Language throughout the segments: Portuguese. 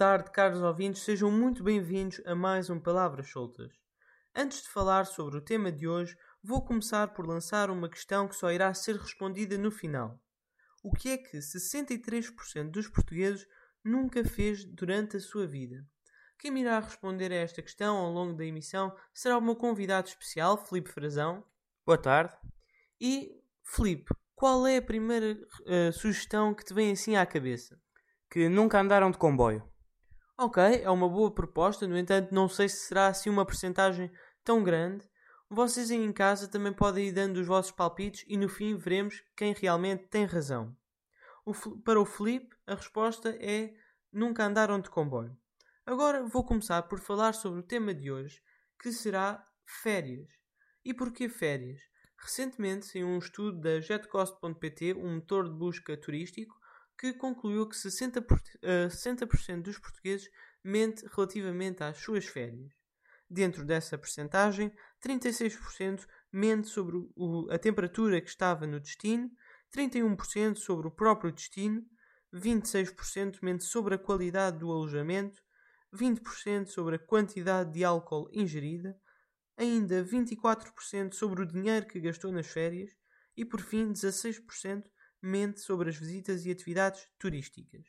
Boa tarde, caros ouvintes, sejam muito bem-vindos a mais um Palavras Soltas. Antes de falar sobre o tema de hoje, vou começar por lançar uma questão que só irá ser respondida no final. O que é que 63% dos portugueses nunca fez durante a sua vida? Quem me irá responder a esta questão ao longo da emissão será o meu convidado especial, Felipe Frazão. Boa tarde. E, Felipe, qual é a primeira uh, sugestão que te vem assim à cabeça? Que nunca andaram de comboio. Ok, é uma boa proposta, no entanto, não sei se será assim uma percentagem tão grande. Vocês aí em casa também podem ir dando os vossos palpites e no fim veremos quem realmente tem razão. O, para o Felipe, a resposta é nunca andaram de comboio. Agora vou começar por falar sobre o tema de hoje, que será férias. E porquê férias? Recentemente saiu um estudo da jetcost.pt, um motor de busca turístico, que concluiu que 60%, uh, 60 dos portugueses mente relativamente às suas férias. Dentro dessa percentagem, 36% mente sobre o, a temperatura que estava no destino, 31% sobre o próprio destino, 26% mente sobre a qualidade do alojamento, 20% sobre a quantidade de álcool ingerida, ainda 24% sobre o dinheiro que gastou nas férias e, por fim, 16% mente sobre as visitas e atividades turísticas.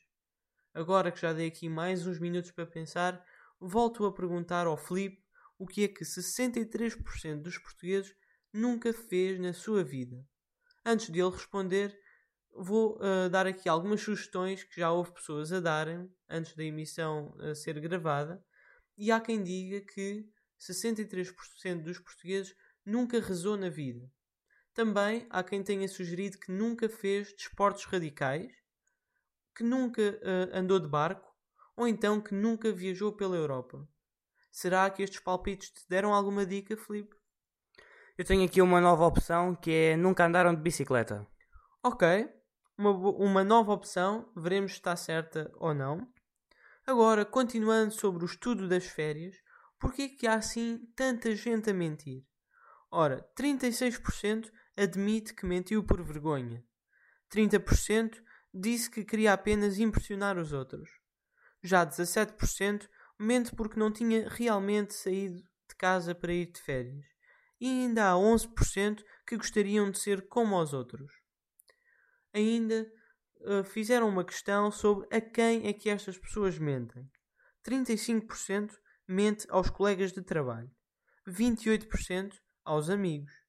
Agora que já dei aqui mais uns minutos para pensar, volto a perguntar ao Felipe o que é que 63% dos portugueses nunca fez na sua vida. Antes de ele responder, vou uh, dar aqui algumas sugestões que já houve pessoas a darem antes da emissão uh, ser gravada, e há quem diga que 63% dos portugueses nunca rezou na vida. Também há quem tenha sugerido que nunca fez desportos radicais, que nunca uh, andou de barco ou então que nunca viajou pela Europa. Será que estes palpites te deram alguma dica, Felipe? Eu tenho aqui uma nova opção que é nunca andaram de bicicleta. Ok, uma, uma nova opção, veremos se está certa ou não. Agora, continuando sobre o estudo das férias, por que é que há assim tanta gente a mentir? Ora, 36% admite que mentiu por vergonha. 30% disse que queria apenas impressionar os outros. Já 17% mente porque não tinha realmente saído de casa para ir de férias. E ainda há 11% que gostariam de ser como os outros. Ainda uh, fizeram uma questão sobre a quem é que estas pessoas mentem. 35% mente aos colegas de trabalho, 28% aos amigos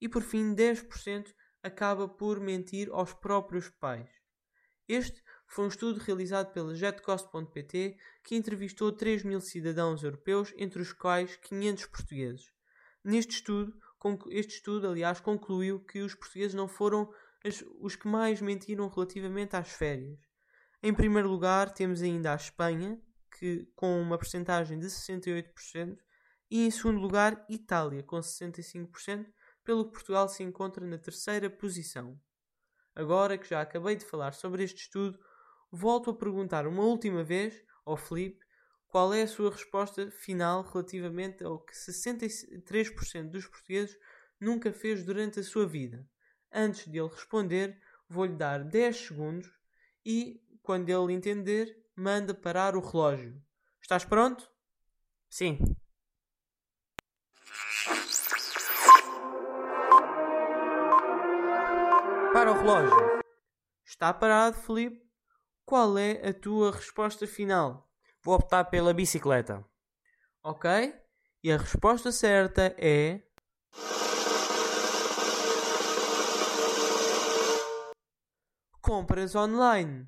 e por fim 10% acaba por mentir aos próprios pais. Este foi um estudo realizado pela jetcost.pt que entrevistou 3 mil cidadãos europeus, entre os quais 500 portugueses. Neste estudo, este estudo, aliás, concluiu que os portugueses não foram os que mais mentiram relativamente às férias. Em primeiro lugar, temos ainda a Espanha, que, com uma percentagem de 68%, e em segundo lugar, Itália, com 65%, pelo que Portugal se encontra na terceira posição. Agora que já acabei de falar sobre este estudo, volto a perguntar uma última vez ao Felipe qual é a sua resposta final relativamente ao que 63% dos portugueses nunca fez durante a sua vida. Antes de ele responder, vou-lhe dar 10 segundos e, quando ele entender, manda parar o relógio. Estás pronto? Sim. Para o relógio. Está parado, Felipe? Qual é a tua resposta final? Vou optar pela bicicleta. Ok? E a resposta certa é. Compras online.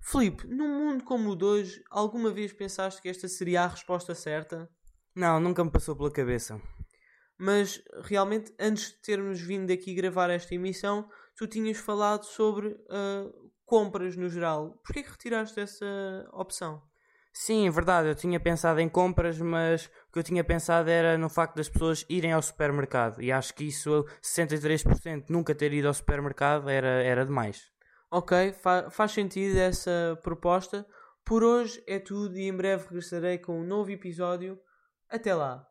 Filipe, num mundo como o de hoje, alguma vez pensaste que esta seria a resposta certa? Não, nunca me passou pela cabeça. Mas realmente, antes de termos vindo aqui gravar esta emissão, tu tinhas falado sobre uh, compras no geral. Porquê que retiraste essa opção? Sim, é verdade, eu tinha pensado em compras, mas o que eu tinha pensado era no facto das pessoas irem ao supermercado. E acho que isso, 63% nunca ter ido ao supermercado, era, era demais. Ok, fa faz sentido essa proposta. Por hoje é tudo e em breve regressarei com um novo episódio. Até lá!